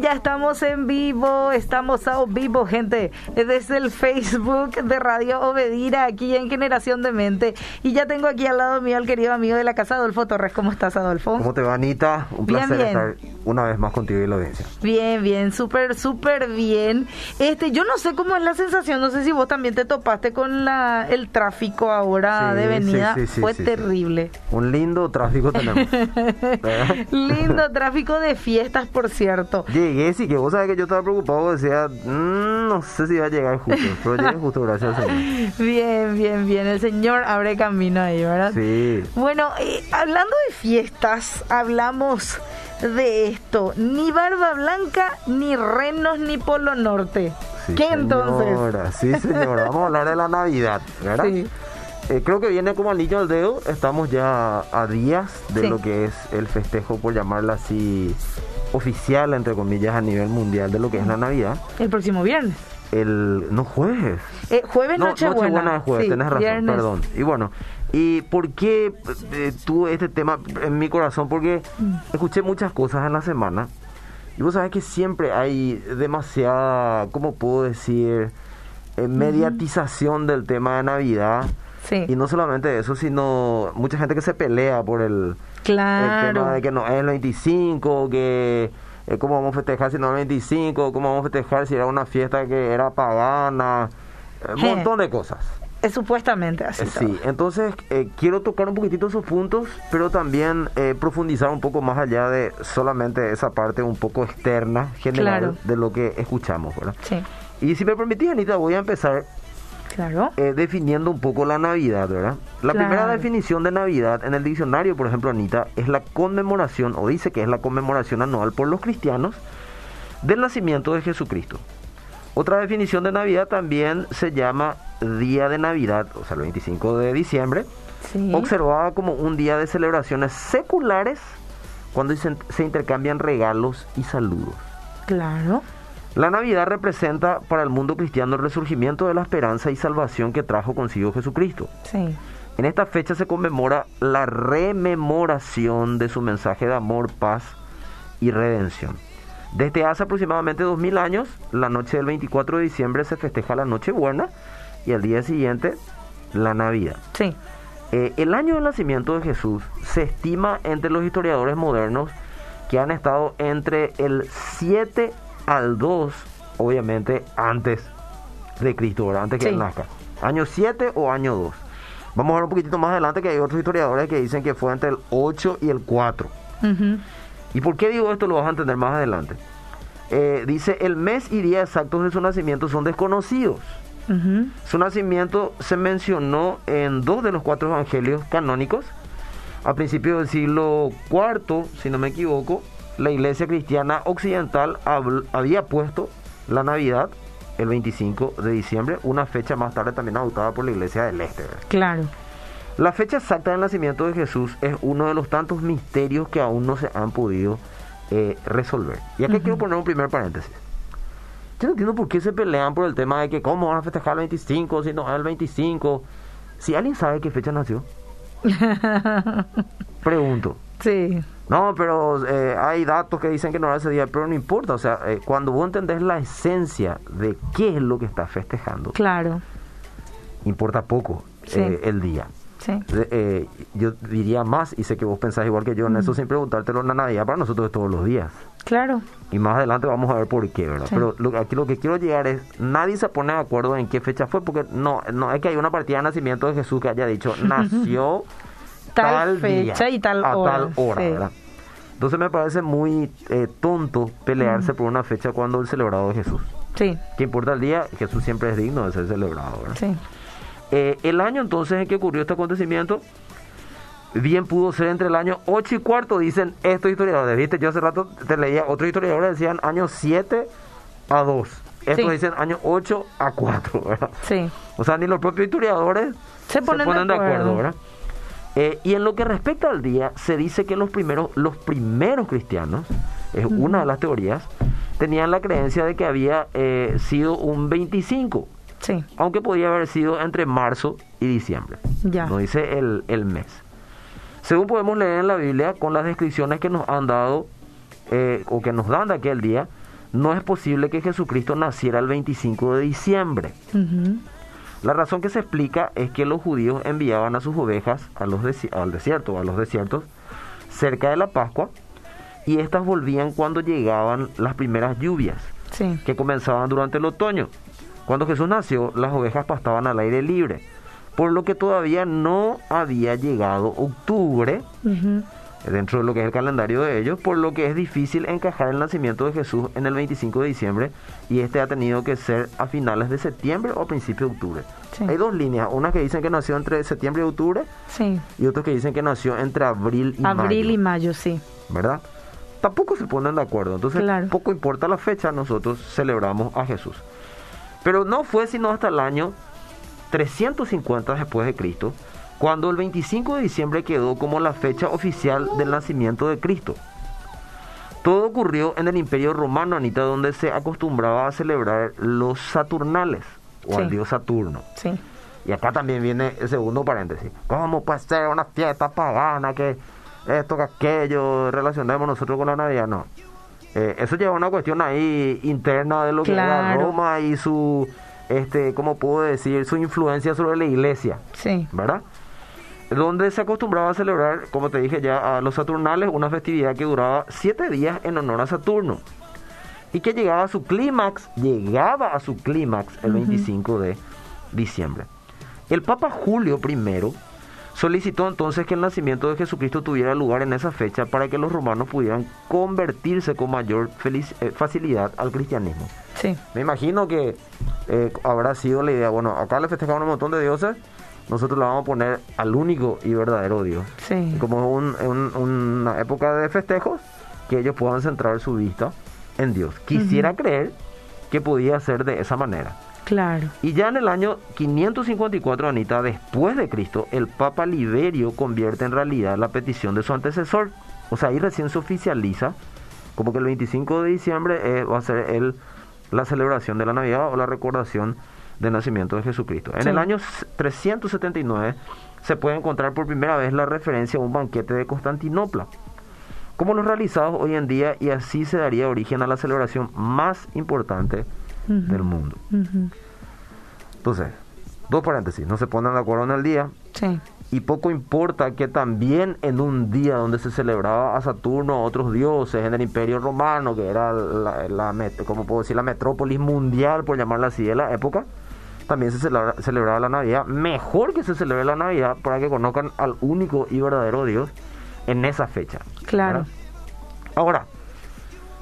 Ya estamos en vivo, estamos a vivo, gente, desde el Facebook de Radio Obedira, aquí en Generación de Mente. Y ya tengo aquí al lado mío al querido amigo de la casa, Adolfo Torres. ¿Cómo estás, Adolfo? ¿Cómo te va, Anita? Un placer estar una vez más contigo y la audiencia. Bien, bien, súper, súper bien. Este, yo no sé cómo es la sensación, no sé si vos también te topaste con la, el tráfico ahora de venida. Fue terrible. Un lindo tráfico tenemos. lindo tráfico de fiestas, por cierto. Llegué, sí, que vos sabés que yo estaba preocupado, decía, mm, no sé si va a llegar justo, pero llegué justo, gracias al Señor. Bien, bien, bien, el Señor abre camino ahí, ¿verdad? Sí. Bueno, eh, hablando de fiestas, hablamos de esto, ni barba blanca, ni renos, ni polo norte. ¿Qué entonces? Sí, señora, vamos a hablar de la Navidad, ¿verdad? Sí. Eh, creo que viene como anillo al dedo, estamos ya a días de lo que es el festejo, por llamarla así, oficial, entre comillas, a nivel mundial de lo que es la Navidad. El próximo viernes. El, no jueves. Eh, jueves, no, Nochebuena. Nochebuena jueves, tenés razón, perdón. Y bueno, ¿y por qué eh, tuve este tema en mi corazón? Porque mm. escuché muchas cosas en la semana. Y vos sabés que siempre hay demasiada, ¿cómo puedo decir? Eh, mediatización del tema de Navidad. Y no solamente eso, sino mucha gente que se pelea por el, claro. tema de que no es el 25, que eh, cómo vamos a festejar si no es el 25, cómo vamos a festejar si era una fiesta que era pagana, eh, un montón de cosas. Es supuestamente así. Eh, sí, entonces quiero tocar un poquitito esos puntos, pero también profundizar un poco más allá de solamente esa parte un poco externa, general, de lo que escuchamos, ¿verdad? Sí. Y si me permitís, Anita, voy a empezar Claro. Eh, definiendo un poco la Navidad, ¿verdad? La primera definición de Navidad en el diccionario, por ejemplo, Anita, es la conmemoración, o dice que es la conmemoración anual por los cristianos del nacimiento de Jesucristo. Otra definición de Navidad también se llama Día de Navidad, o sea, el 25 de diciembre, observada como un día de celebraciones seculares cuando se intercambian regalos y saludos. Claro. La Navidad representa para el mundo cristiano el resurgimiento de la esperanza y salvación que trajo consigo Jesucristo. Sí. En esta fecha se conmemora la rememoración de su mensaje de amor, paz y redención. Desde hace aproximadamente 2000 años, la noche del 24 de diciembre se festeja la Nochebuena y al día siguiente la Navidad. Sí. Eh, el año del nacimiento de Jesús se estima entre los historiadores modernos que han estado entre el 7 al 2, obviamente antes de Cristo, antes que él nazca. Año 7 o año 2. Vamos a ver un poquitito más adelante que hay otros historiadores que dicen que fue entre el 8 y el 4. ¿Y por qué digo esto? Lo vas a entender más adelante. Eh, dice, el mes y día exactos de su nacimiento son desconocidos. Su nacimiento se mencionó en dos de los cuatro evangelios canónicos. A principios del siglo IV, si no me equivoco, la iglesia cristiana occidental había puesto la Navidad el 25 de diciembre, una fecha más tarde también adoptada por la iglesia del Este. Claro. La fecha exacta del nacimiento de Jesús es uno de los tantos misterios que aún no se han podido eh, resolver. Y aquí quiero poner un primer paréntesis. Yo no entiendo por qué se pelean por el tema de que cómo van a festejar el 25 si no es el 25. Si alguien sabe qué fecha nació. Pregunto. Sí. No, pero eh, hay datos que dicen que no ese día, pero no importa. O sea, eh, cuando vos entendés la esencia de qué es lo que estás festejando, claro, importa poco eh, el día. Sí. yo diría más, y sé que vos pensás igual que yo en eso, sin preguntártelo en la Navidad, para nosotros es todos los días. Claro. Y más adelante vamos a ver por qué, ¿verdad? Pero lo, aquí lo que quiero llegar es, nadie se pone de acuerdo en qué fecha fue, porque no, no es que hay una partida de nacimiento de Jesús que haya dicho, nació tal, fecha y tal a hora. tal hora, ¿verdad? Entonces me parece muy eh, tonto pelearse por una fecha cuando el celebrado es Jesús. Sí. ¿Qué importa el día? Jesús siempre es digno de ser celebrado, ¿verdad? Sí. Eh, el año entonces en que ocurrió este acontecimiento, bien pudo ser entre el año 8 y cuarto, dicen estos historiadores. ¿Viste? Yo hace rato te leía, otros historiadores decían año 7 a 2. Estos dicen año 8 a 4, ¿verdad? Sí. O sea, ni los propios historiadores se ponen, de, acuerdo. ¿verdad? Eh, y en lo que respecta al día, se dice que los primeros, los primeros cristianos, es una de las teorías, tenían la creencia de que había eh, sido un 25. Sí. Aunque podía haber sido entre marzo y diciembre. Ya. No dice el, el mes. Según podemos leer en la Biblia, con las descripciones que nos han dado, eh, o que nos dan de aquel día, no es posible que Jesucristo naciera el 25 de diciembre. La razón que se explica es que los judíos enviaban a sus ovejas a los al desierto, a los desiertos, cerca de la Pascua, y estas volvían cuando llegaban las primeras lluvias, que comenzaban durante el otoño. Cuando Jesús nació, las ovejas pastaban al aire libre, por lo que todavía no había llegado octubre, dentro de lo que es el calendario de ellos, por lo que es difícil encajar el nacimiento de Jesús en el 25 de diciembre y este ha tenido que ser a finales de septiembre o a principios de octubre. Hay dos líneas, una que dicen que nació entre septiembre y octubre y otras que dicen que nació entre abril y mayo. Abril y mayo, sí. ¿Verdad? Tampoco se ponen de acuerdo, entonces poco importa la fecha, nosotros celebramos a Jesús. Pero no fue sino hasta el año 350 después de Cristo cuando el 25 de diciembre quedó como la fecha oficial del nacimiento de Cristo. Todo ocurrió en el Imperio Romano, Anita, donde se acostumbraba a celebrar los Saturnales, o al dios Saturno. Sí. Y acá también viene el segundo paréntesis. ¿Cómo puede ser una fiesta pagana que esto, que aquello, relacionemos nosotros con la Navidad? No. Eh, eso lleva una cuestión ahí interna de lo que era Roma y su, este, ¿cómo puedo decir? Su influencia sobre la iglesia. Sí. ¿Verdad? Donde se acostumbraba a celebrar, como te dije ya, a los Saturnales, una festividad que duraba siete días en honor a Saturno y que llegaba a su clímax, llegaba a su clímax el 25 de diciembre. El Papa Julio I solicitó entonces que el nacimiento de Jesucristo tuviera lugar en esa fecha para que los romanos pudieran convertirse con mayor eh, facilidad al cristianismo. Sí. Me imagino que eh, habrá sido la idea, bueno, acá le festejaban un montón de dioses, nosotros le vamos a poner al único y verdadero Dios. Sí. Como un, una época de festejos, que ellos puedan centrar su vista en Dios. Quisiera creer que podía ser de esa manera. Claro. Y ya en el año 554, Anita, después de Cristo, el Papa Liberio convierte en realidad la petición de su antecesor. O sea, ahí recién se oficializa como que el 25 de diciembre eh, va a ser el, la celebración de la Navidad o la recordación del nacimiento de Jesucristo. En el año 379 se puede encontrar por primera vez la referencia a un banquete de Constantinopla, como los realizados hoy en día, y así se daría origen a la celebración más importante del mundo. Entonces, dos paréntesis, no se ponen de acuerdo en el día. Y poco importa que también en un día donde se celebraba a Saturno, a otros dioses, en el Imperio Romano, que era la, la, como puedo decir, la metrópolis mundial, por llamarla así, de la época, también se celebraba la Navidad. Mejor que se celebre la Navidad para que conozcan al único y verdadero Dios en esa fecha. Claro. Ahora,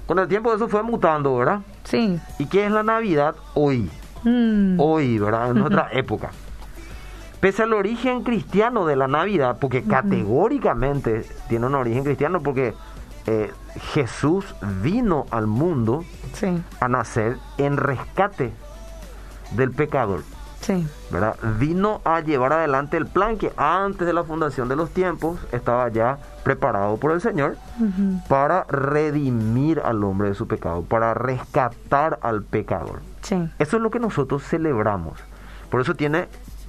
con el tiempo eso fue mutando, ¿verdad? Sí. ¿Y qué es la Navidad hoy? Mm. Hoy, ¿verdad? En nuestra época. Pese al origen cristiano de la Navidad, porque categóricamente tiene un origen cristiano, porque eh, Jesús vino al mundo a nacer en rescate del pecador. Sí. ¿verdad? Vino a llevar adelante el plan que antes de la fundación de los tiempos estaba ya preparado por el Señor para redimir al hombre de su pecado, para rescatar al pecador. Sí. Eso es lo que nosotros celebramos. Por eso tiene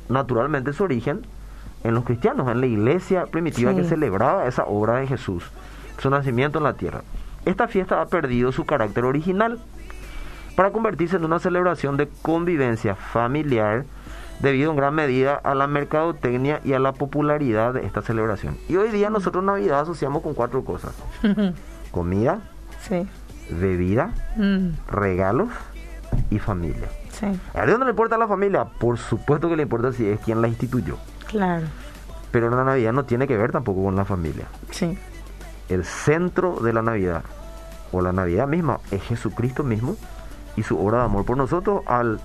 naturalmente su origen en los cristianos, en la iglesia primitiva que celebraba esa obra de Jesús, su nacimiento en la tierra. Esta fiesta ha perdido su carácter original para convertirse en una celebración de convivencia familiar debido en gran medida a la mercadotecnia y a la popularidad de esta celebración. Y hoy día nosotros Navidad asociamos con cuatro cosas. Comida, bebida, mm. regalos y familia. ¿A Dios no le importa a la familia? Por supuesto que le importa si es quien la instituyó. Claro. Pero la Navidad no tiene que ver tampoco con la familia. Sí. El centro de la Navidad, o la Navidad misma, es Jesucristo mismo y su obra de amor por nosotros al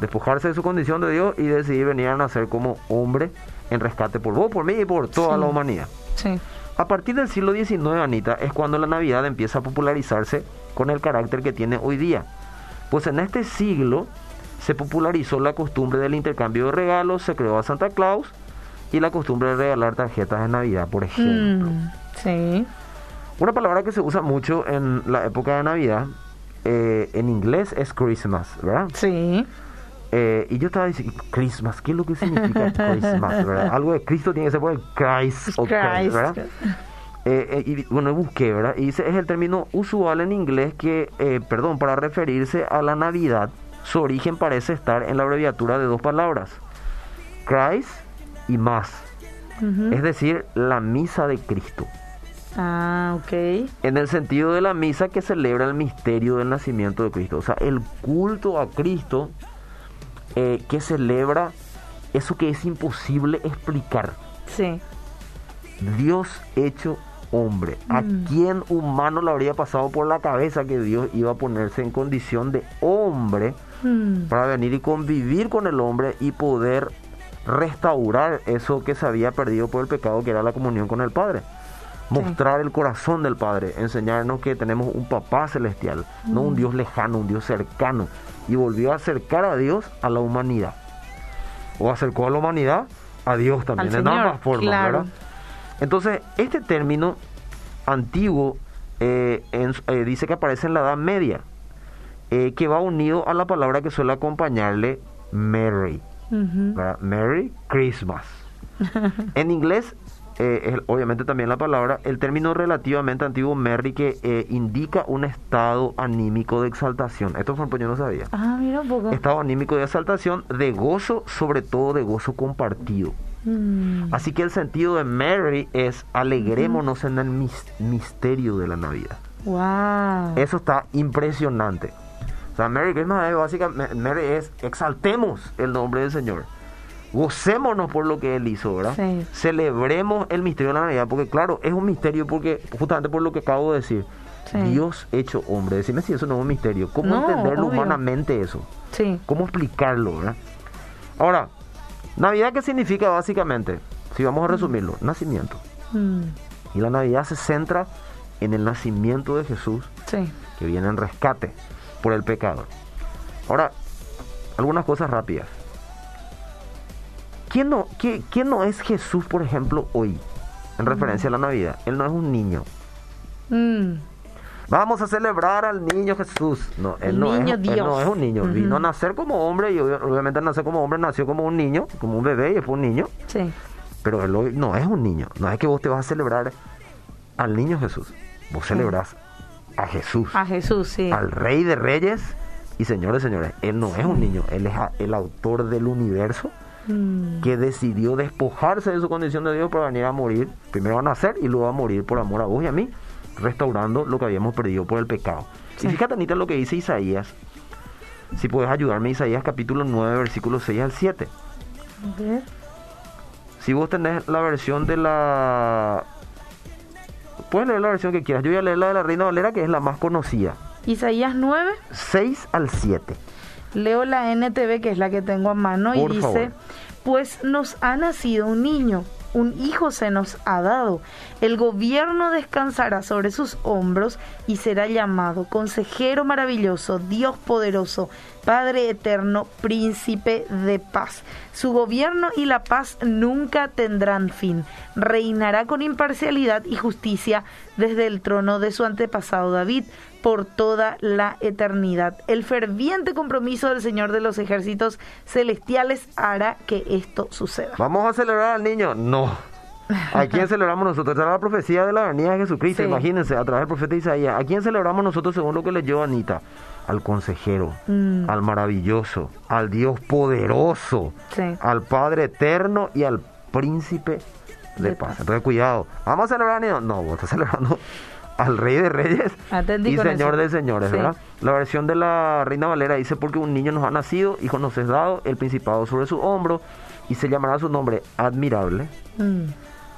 despojarse de su condición de Dios y decidir venir a nacer como hombre en rescate por vos, por mí y por toda la humanidad. Sí. A partir del siglo XIX, Anita, es cuando la Navidad empieza a popularizarse con el carácter que tiene hoy día. Pues en este siglo se popularizó la costumbre del intercambio de regalos, se creó a Santa Claus y la costumbre de regalar tarjetas de Navidad, por ejemplo. Mm, sí. Una palabra que se usa mucho en la época de Navidad eh, en inglés es Christmas, ¿verdad? Sí. Eh, y yo estaba diciendo, Christmas, ¿qué es lo que significa Christmas? ¿verdad? Algo de Cristo tiene que ser por el Christ, Christ. ¿verdad? eh, y, bueno, busqué, ¿verdad? Y dice, es el término usual en inglés que, perdón, para referirse a la Navidad, su origen parece estar en la abreviatura de dos palabras, Christ y más, es decir, la misa de Cristo. Ah, ok. En el sentido de la misa que celebra el misterio del nacimiento de Cristo. O sea, el culto a Cristo eh, que celebra eso que es imposible explicar. Sí. Dios hecho hombre. ¿A Mm. quién humano le habría pasado por la cabeza que Dios iba a ponerse en condición de hombre Mm. para venir y convivir con el hombre y poder restaurar eso que se había perdido por el pecado, que era la comunión con el Padre? Mostrar el corazón del Padre, enseñarnos que tenemos un papá celestial, no Mm. un Dios lejano, un Dios cercano. Y volvió a acercar a Dios a la humanidad. O acercó a la humanidad a Dios también, en ambas formas, claro. ¿verdad? Entonces, este término antiguo eh, en- eh, dice que aparece en la Edad Media, eh, que va unido a la palabra que suele acompañarle Mary. Ujú. ¿verdad? Merry Christmas. en inglés, eh, obviamente también la palabra, el término relativamente antiguo Merry que eh, indica un estado anímico de exaltación. Esto ejemplo yo no sabía. Ah, mira un poco. Estado anímico de exaltación, de gozo, sobre todo de gozo compartido. Mm. Así que el sentido de Mary es alegrémonos en el mis- misterio de la Navidad. Wow. Eso está impresionante. O sea, Merry Christmas es básicamente, Mary es exaltemos el nombre del Señor. Gocémonos por lo que Él hizo, ¿verdad? Sí. Celebremos el misterio de la Navidad, porque claro, es un misterio porque, justamente por lo que acabo de decir, Sí. Dios hecho hombre. Decime si eso no es un misterio. ¿Cómo No, entenderlo obvio. humanamente eso? Sí. ¿Cómo explicarlo, verdad? Ahora, Navidad, ¿qué significa básicamente? Si vamos a resumirlo, nacimiento. Mm. Y la Navidad se centra en el nacimiento de Jesús Sí. que viene en rescate por el pecado. Ahora, algunas cosas rápidas. ¿Quién no, qué- quién no es Jesús, por ejemplo, hoy? En referencia a la Navidad. Él no es un niño. Mm. Vamos a celebrar al niño Jesús. No, él, no, niño es, él no Dios. es un niño. Vino a nacer como hombre y obvia- obviamente nacer como hombre nació como un niño, como un bebé y después un niño. Sí. Pero él hoy no es un niño. No es que vos te vas a celebrar al niño Jesús. Vos celebrás a Jesús. A Jesús, sí. al rey de reyes y señores señores. Él no es un niño, él es el autor del universo Mm. que decidió despojarse de su condición de Dios para venir a morir. Primero a nacer y luego a morir por amor a vos y a mí, restaurando lo que habíamos perdido por el pecado. Sí. Y fíjate, Anita, lo que dice Isaías. Si puedes ayudarme, Isaías capítulo 9, versículos 6 al 7. A ver. Si vos tenés la versión de la... Puedes leer la versión que quieras. Yo voy a leer la de la Reina Valera, que es la más conocida. Isaías 9. 6 al 7. Leo la NTV, que es la que tengo a mano, Por y dice, favor. pues nos ha nacido un niño, un hijo se nos ha dado. El gobierno descansará sobre sus hombros y será llamado Consejero maravilloso, Dios poderoso, Padre eterno, Príncipe de paz. Su gobierno y la paz nunca tendrán fin. Reinará con imparcialidad y justicia desde el trono de su antepasado David por toda la eternidad. El ferviente compromiso del Señor de los ejércitos celestiales hará que esto suceda. ¿Vamos a celebrar al niño? No. ¿A quién celebramos nosotros? Esta es la profecía de la venida de Jesucristo, Sí. imagínense, a través del profeta Isaías. ¿A quién celebramos nosotros según lo que leyó Anita? Al consejero, Mm. al maravilloso, al Dios poderoso, Sí. al Padre eterno y al príncipe de De paz. paz. Entonces, cuidado, ¿vamos a celebrar al niño? No, vos estás celebrando al Rey de Reyes y Señor eso. de Señores, Sí. ¿verdad? La versión de la Reina Valera dice, porque un niño nos ha nacido, hijo nos es dado, el principado sobre su hombro, y se llamará su nombre admirable. Mm.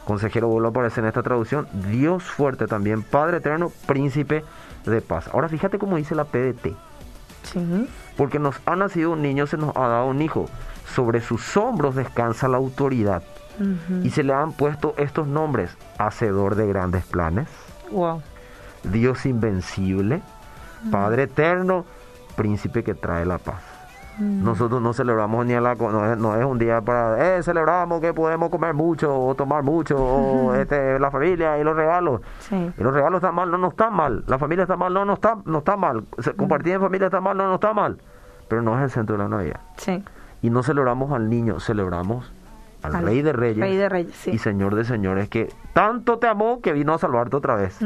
Consejero vuelve a aparecer en esta traducción, Dios fuerte también, Padre eterno, príncipe de paz. Ahora fíjate cómo dice la PDT, Sí. porque nos ha nacido un niño, se nos ha dado un hijo, sobre sus hombros descansa la autoridad, y se le han puesto estos nombres, Hacedor de grandes planes, Wow. Dios invencible, Padre eterno, príncipe que trae la paz. Mm. Nosotros no celebramos ni a la no es, no es un día para eh, celebramos que podemos comer mucho o tomar mucho o este la familia y los regalos. Sí. Y los regalos están mal, no no están mal. La familia está mal, no no está no está mal. Compartir en familia está mal, no no está mal. Pero no es el centro de la Navidad. Sí. Y no celebramos al niño, celebramos al, Al Rey de Reyes, Rey de Reyes, sí. y Señor de Señores, que tanto te amó que vino a salvarte otra vez.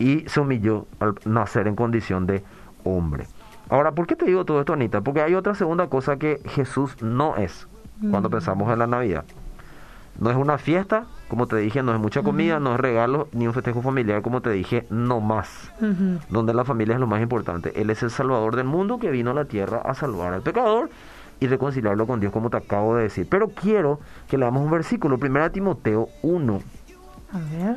Y se humilló al nacer en condición de hombre. Ahora, ¿por qué te digo todo esto, Anita? Porque hay otra segunda cosa que Jesús no es cuando Mm. pensamos en la Navidad. No es una fiesta, como te dije, no es mucha comida, no es regalo, ni un festejo familiar, como te dije, no más. Donde la familia es lo más importante. Él es el Salvador del mundo que vino a la tierra a salvar al pecador y reconciliarlo con Dios, como te acabo de decir. Pero quiero que leamos un versículo, 1 Timoteo 1, A ver.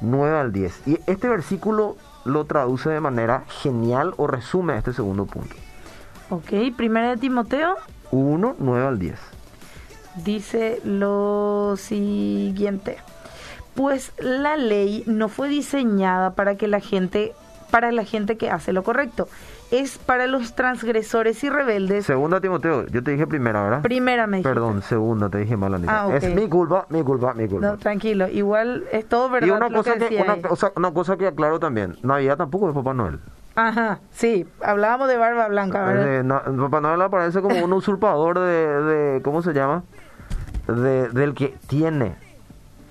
9 al 10. Y este versículo lo traduce de manera genial o resume este segundo punto. Ok, primera de Timoteo 1, 9 al 10. dice lo siguiente. Pues la ley no fue diseñada para que la gente para la gente que hace lo correcto, es para los transgresores y rebeldes. Segunda Timoteo, yo te dije primera, ¿verdad? Primera me dijiste. Perdón, segunda, te dije mal, Anita. Ah. Es mi culpa, mi culpa, mi culpa. No, tranquilo, igual es todo verdad y una lo cosa que una, cosa, una cosa que aclaro también, Navidad tampoco es Papá Noel. Ajá, sí, hablábamos de barba blanca, ¿verdad? Eh, Papá Noel aparece como un usurpador de, de- ¿cómo se llama? De, del que tiene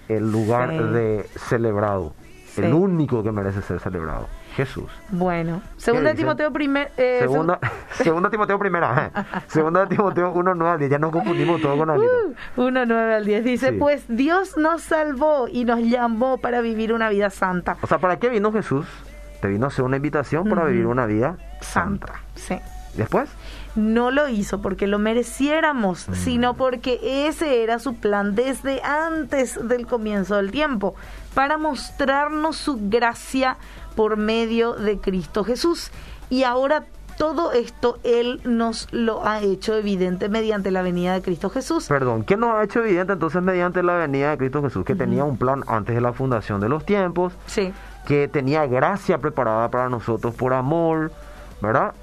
el lugar Sí. de celebrado, Sí. el único que merece ser celebrado, Jesús. Bueno, segunda de? Timoteo primer, eh, Segunda, segunda Timoteo primera, eh. segunda Timoteo 1, 9 al 10, ya nos confundimos todo con Anita. 1, 9 al 10 dice, Sí. pues Dios nos salvó y nos llamó para vivir una vida santa. O sea, ¿para qué vino Jesús? Te vino a hacer una invitación para Ujú. vivir una vida Santa, santa. sí. Después, No lo hizo porque lo mereciéramos, Mm. sino porque ese era su plan desde antes del comienzo del tiempo, para mostrarnos su gracia por medio de Cristo Jesús. Y ahora todo esto Él nos lo ha hecho evidente mediante la venida de Cristo Jesús. perdón, ¿qué nos ha hecho evidente entonces mediante la venida de Cristo Jesús? Que tenía un plan antes de la fundación de los tiempos, Sí, que tenía gracia preparada para nosotros por amor, ¿verdad?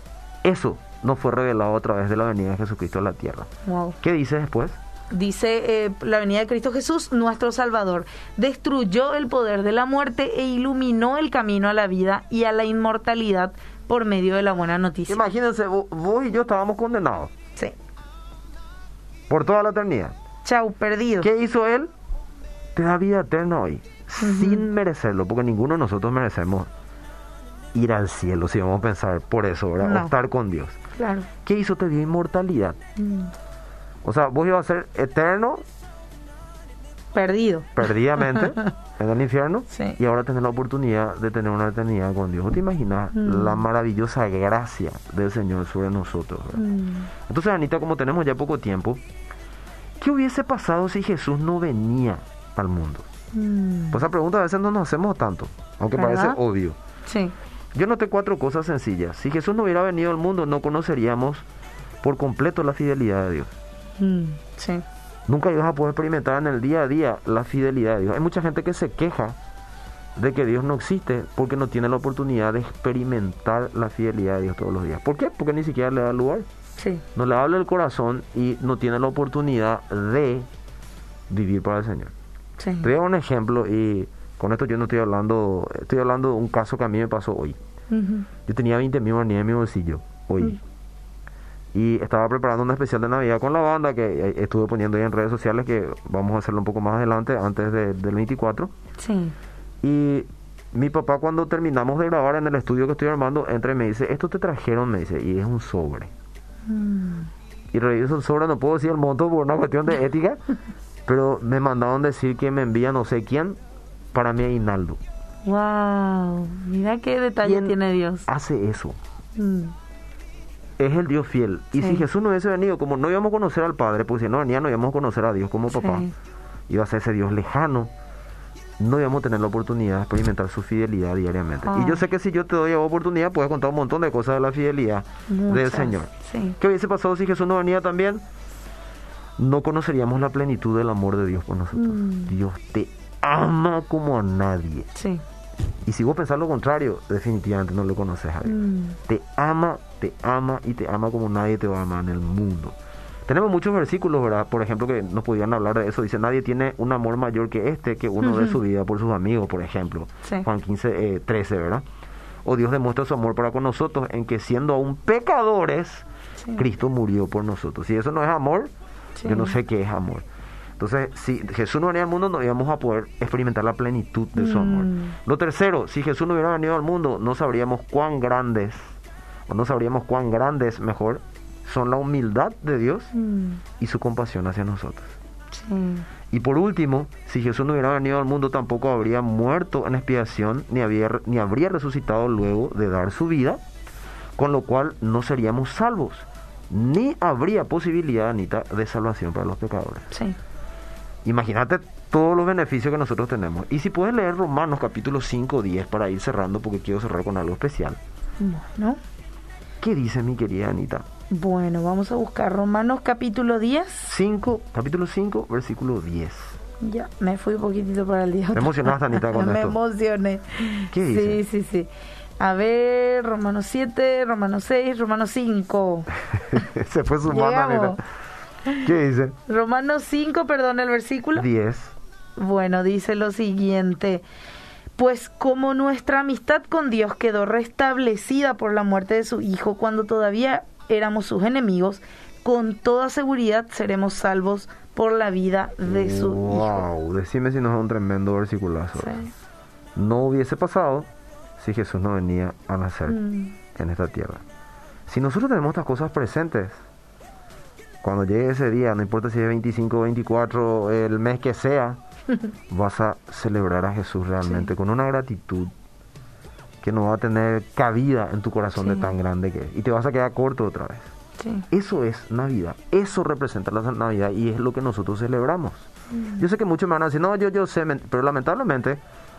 Eso nos fue revelado a través de la venida de Jesucristo a la tierra. wow. ¿Qué dice después? Dice eh, la venida de Cristo Jesús, nuestro Salvador, destruyó el poder de la muerte e iluminó el camino a la vida y a la inmortalidad por medio de la buena noticia. Imagínense, vo- vos y yo estábamos condenados Sí. por toda la eternidad. Chau, perdido. ¿Qué hizo Él? Te da vida eterna hoy, sin merecerlo, porque ninguno de nosotros merecemos ir al cielo, si vamos a pensar por eso, ¿verdad? No. O estar con Dios. Claro. ¿Qué hizo? Te dio inmortalidad. Mm. O sea, vos ibas a ser eterno, Perdido. perdidamente, en el infierno, Sí. y ahora tenés la oportunidad de tener una eternidad con Dios. ¿No te imaginas Mm. la maravillosa gracia del Señor sobre nosotros? Mm. Entonces, Anita, como tenemos ya poco tiempo, ¿qué hubiese pasado si Jesús no venía al mundo? Mm. Pues esa pregunta a veces no nos hacemos tanto, aunque ¿Verdad? parece obvio. Sí. Yo noté cuatro cosas sencillas. Si Jesús no hubiera venido al mundo, no conoceríamos por completo la fidelidad de Dios. Mm. Sí. Nunca ibas a poder experimentar en el día a día la fidelidad de Dios. Hay mucha gente que se queja de que Dios no existe porque no tiene la oportunidad de experimentar la fidelidad de Dios todos los días. ¿Por qué? Porque ni siquiera le da lugar. Sí. No le habla el corazón y no tiene la oportunidad de vivir para el Señor. Sí. Te voy a dar un ejemplo y con esto yo no estoy hablando, estoy hablando de un caso que a mí me pasó hoy. Yo tenía 20 mil guaraníes en mi bolsillo hoy. Mm. Y estaba preparando una especial de Navidad con la banda que eh, estuve poniendo ahí en redes sociales que vamos a hacerlo un poco más adelante, antes de- del 24. Sí. Y mi papá cuando terminamos de grabar en el estudio que estoy armando, entra y me dice, esto te trajeron, me dice, y es un sobre. Mm. Y reviso el sobre, no puedo decir el monto por una cuestión de ética, pero me mandaron decir que me envía no sé quién para mi aguinaldo. Wow. Mira qué detalle ¿Quién tiene Dios. Hace eso. Mm. Es el Dios fiel. Y Sí. si Jesús no hubiese venido, como no íbamos a conocer al Padre, pues si no venía, no íbamos a conocer a Dios como papá, Sí. iba a ser ese Dios lejano, no íbamos a tener la oportunidad de experimentar su fidelidad diariamente. Ah. Y yo sé que si yo te doy la oportunidad, puedes contar un montón de cosas de la fidelidad del. Señor. Sí. ¿Qué hubiese pasado si Jesús no venía también? No conoceríamos la plenitud del amor de Dios por nosotros. Mm. Dios te ama como a nadie. Sí. Y si vos pensás lo contrario, definitivamente no lo conoces a Dios Mm. te ama, te ama y te ama como nadie te va a amar en el mundo. Tenemos muchos versículos, ¿verdad? Por ejemplo, que nos podían hablar de eso. Dice, nadie tiene un amor mayor que este, que uno de Ujú. su vida por sus amigos, por ejemplo. Sí. Juan 15, eh, 13, ¿verdad? O Dios demuestra su amor para con nosotros en que siendo aún pecadores, Sí. Cristo murió por nosotros. Si eso no es amor, Sí. yo no sé qué es amor. Entonces, si Jesús no venía al mundo, no íbamos a poder experimentar la plenitud de su amor. Mm. Lo tercero, si Jesús no hubiera venido al mundo, no sabríamos cuán grandes, o no sabríamos cuán grandes, mejor, son la humildad de Dios Mm, y su compasión hacia nosotros. sí. Y por último, si Jesús no hubiera venido al mundo, tampoco habría muerto en expiación, ni, había, ni habría resucitado luego de dar su vida, con lo cual no seríamos salvos, ni habría posibilidad, Anita, de salvación para los pecadores. Sí. Imagínate todos los beneficios que nosotros tenemos. Y si puedes leer Romanos capítulo 5, 10 para ir cerrando, porque quiero cerrar con algo especial. Bueno. ¿Qué dice mi querida Anita? Bueno, vamos a buscar Romanos capítulo 10. 5, capítulo 5, versículo 10. Ya, me fui un poquitito para el día. ¿Te emocionaste, Anita, con Me esto? emocioné. ¿Qué dice? Sí, sí, sí. A ver, Romanos 7, Romanos 6, Romanos 5. Se fue sumando. Anita. ¿Qué dice? Romanos 5, perdón, el versículo. 10. Bueno, dice lo siguiente. Pues como nuestra amistad con Dios quedó restablecida por la muerte de su Hijo cuando todavía éramos sus enemigos, con toda seguridad seremos salvos por la vida de su Hijo. Wow, decime si no es un tremendo versículazo. Sí. No hubiese pasado si Jesús no venía a nacer Mm, en esta tierra. Si nosotros tenemos estas cosas presentes, cuando llegue ese día, no importa si es 25 o 24, el mes que sea, vas a celebrar a Jesús realmente Sí. con una gratitud que no va a tener cabida en tu corazón de tan grande que es. Y te vas a quedar corto otra vez. sí. Eso es Navidad. Eso representa la Navidad y es lo que nosotros celebramos. Yo sé que muchos me van a decir, no, yo, yo sé, men-", pero lamentablemente,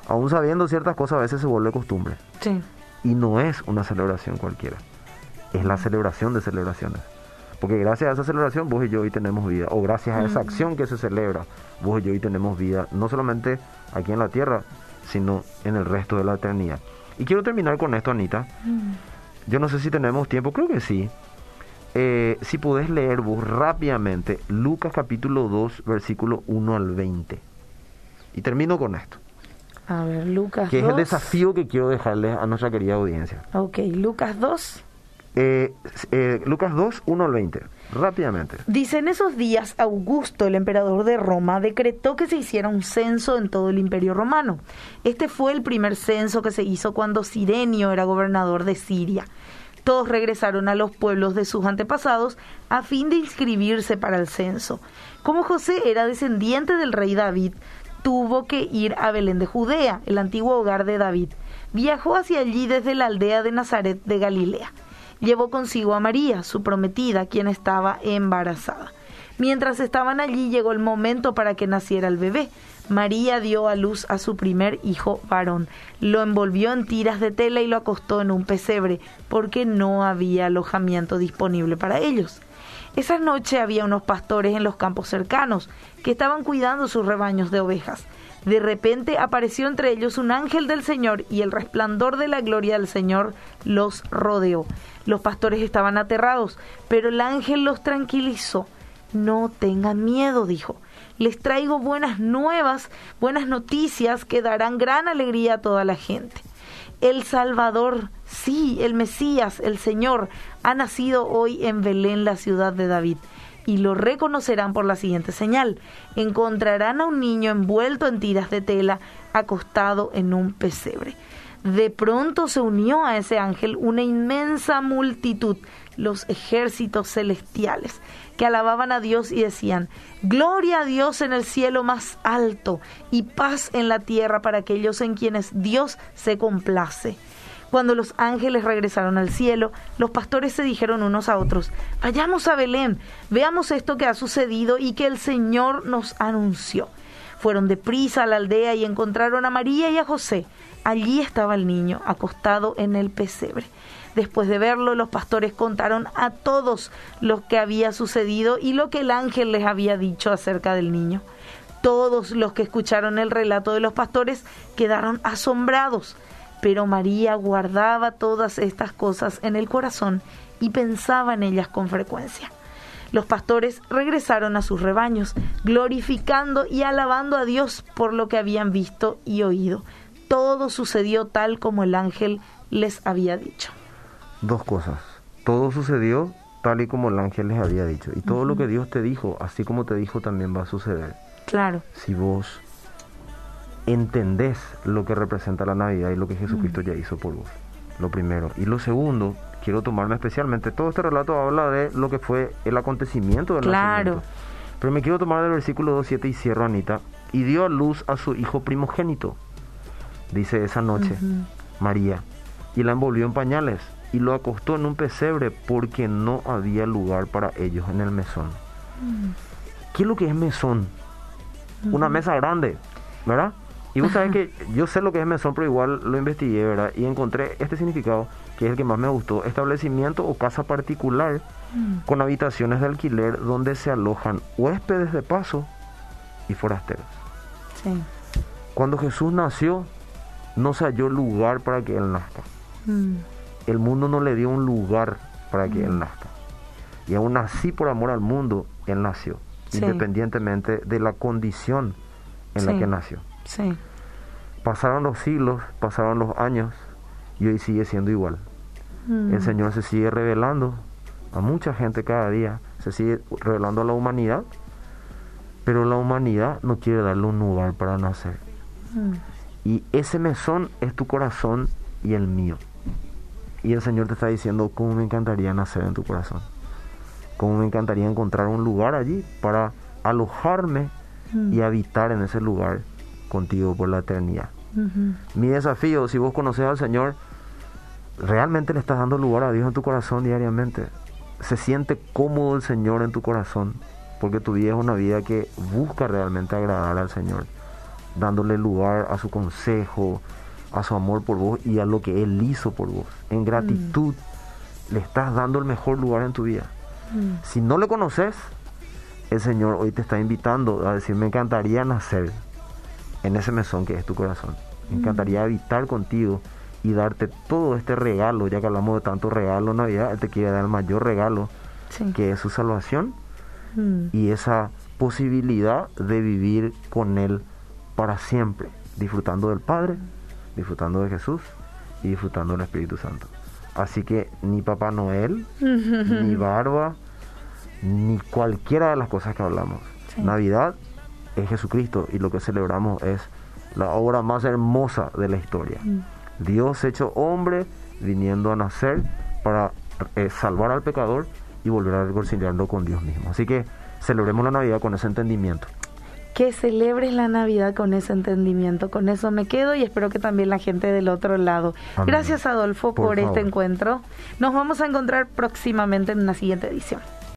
aún sabiendo ciertas cosas, a veces se vuelve costumbre. Sí. Y no es una celebración cualquiera. Es la celebración de celebraciones. Porque gracias a esa celebración vos y yo hoy tenemos vida. O gracias a esa acción que se celebra, vos y yo hoy tenemos vida. No solamente aquí en la tierra, sino en el resto de la eternidad. Y quiero terminar con esto, Anita. Mm, Yo no sé si tenemos tiempo, creo que sí. Eh, si podés leer vos rápidamente Lucas capítulo 2, versículo 1 al 20. Y termino con esto, A ver, Lucas que es el 2. desafío que quiero dejarles a nuestra querida audiencia. Ok, Lucas 2. Eh, eh, Lucas 2, 1 al 20. Rápidamente. Dice, en esos días Augusto, el emperador de Roma, decretó que se hiciera un censo en todo el imperio romano. Este fue el primer censo que se hizo cuando Sirenio era gobernador de Siria. Todos regresaron a los pueblos de sus antepasados a fin de inscribirse para el censo. Como José era descendiente del rey David, tuvo que ir a Belén de Judea, el antiguo hogar de David. Viajó hacia allí desde la aldea de Nazaret de Galilea. Llevó consigo a María, su prometida, quien estaba embarazada. Mientras estaban allí llegó el momento para que naciera el bebé. María dio a luz a su primer hijo varón. Lo envolvió en tiras de tela y lo acostó en un pesebre, porque no había alojamiento disponible para ellos. Esa noche había unos pastores en los campos cercanos que estaban cuidando sus rebaños de ovejas. De repente apareció entre ellos un ángel del Señor y el resplandor de la gloria del Señor los rodeó. Los pastores estaban aterrados, pero el ángel los tranquilizó. No tengan miedo, dijo. Les traigo buenas nuevas, buenas noticias que darán gran alegría a toda la gente. El Salvador, sí, el Mesías, el Señor, ha nacido hoy en Belén, la ciudad de David, y lo reconocerán por la siguiente señal. Encontrarán a un niño envuelto en tiras de tela, acostado en un pesebre. De pronto se unió a ese ángel una inmensa multitud, los ejércitos celestiales, que alababan a Dios y decían, Gloria a Dios en el cielo más alto y paz en la tierra para aquellos en quienes Dios se complace. Cuando los ángeles regresaron al cielo, los pastores se dijeron unos a otros, vayamos a Belén, veamos esto que ha sucedido y que el Señor nos anunció. Fueron deprisa a la aldea y encontraron a María y a José. Allí estaba el niño, acostado en el pesebre. Después de verlo, los pastores contaron a todos lo que había sucedido y lo que el ángel les había dicho acerca del niño. Todos los que escucharon el relato de los pastores quedaron asombrados, pero María guardaba todas estas cosas en el corazón y pensaba en ellas con frecuencia. Los pastores regresaron a sus rebaños, glorificando y alabando a Dios por lo que habían visto y oído. Todo sucedió tal como el ángel les había dicho. Dos cosas. Todo sucedió tal y como el ángel les había dicho. Y todo lo que Dios te dijo, así como te dijo, también va a suceder. Claro. Si vos entendés lo que representa la Navidad y lo que Jesucristo ya hizo por vos. Lo primero. Y lo segundo, quiero tomarme especialmente, todo este relato habla de lo que fue el acontecimiento del Claro. nacimiento. Pero me quiero tomar del versículo 2, 7 y cierro, Anita. Y dio a luz a su hijo primogénito, dice esa noche. María, y la envolvió en pañales y lo acostó en un pesebre porque no había lugar para ellos en el mesón. ¿Qué es lo que es mesón? Una mesa grande, ¿verdad? Y vos sabés que yo sé lo que es mesón, pero igual lo investigué, ¿verdad? Y encontré este significado, que es el que más me gustó. Establecimiento o casa particular Mm. con habitaciones de alquiler donde se alojan huéspedes de paso y forasteros. Sí. Cuando Jesús nació, no se halló lugar para que Él nazca. Mm. El mundo no le dio un lugar para que Él nazca. Y aún así, por amor al mundo, Él nació, Sí. independientemente de la condición en la que nació. Sí. Pasaron los siglos, pasaron los años, y hoy sigue siendo igual. Mm. El Señor se sigue revelando a mucha gente cada día, se sigue revelando a la humanidad, pero la humanidad no quiere darle un lugar para nacer. Mm. Y ese mesón es tu corazón y el mío. Y el Señor te está diciendo, ¿cómo me encantaría nacer en tu corazón? ¿Cómo me encantaría encontrar un lugar allí para alojarme Mm. y habitar en ese lugar contigo por la eternidad? Mi desafío, si vos conoces al Señor, realmente le estás dando lugar a Dios en tu corazón diariamente. Se siente cómodo el Señor en tu corazón, porque tu vida es una vida que busca realmente agradar al Señor, dándole lugar a su consejo, a su amor por vos y a lo que Él hizo por vos. En gratitud le estás dando el mejor lugar en tu vida. Mm. Si no le conoces, el Señor hoy te está invitando a decir, me encantaría nacer en ese mesón que es tu corazón. Me encantaría habitar contigo y darte todo este regalo, ya que hablamos de tanto regalo en Navidad, Él te quiere dar el mayor regalo, Sí. que es su salvación Mm. y esa posibilidad de vivir con Él para siempre, disfrutando del Padre, disfrutando de Jesús y disfrutando del Espíritu Santo. Así que ni Papá Noel, ni barba, ni cualquiera de las cosas que hablamos. Sí. Navidad es Jesucristo y lo que celebramos es la obra más hermosa de la historia. Mm. Dios hecho hombre viniendo a nacer para eh, salvar al pecador y volver a reconciliarlo con Dios mismo. Así que celebremos la Navidad con ese entendimiento. que celebres la Navidad con ese entendimiento. Con eso me quedo y espero que también la gente del otro lado. Amén. Gracias Adolfo por, Por este encuentro. Nos vamos a encontrar próximamente en una siguiente edición.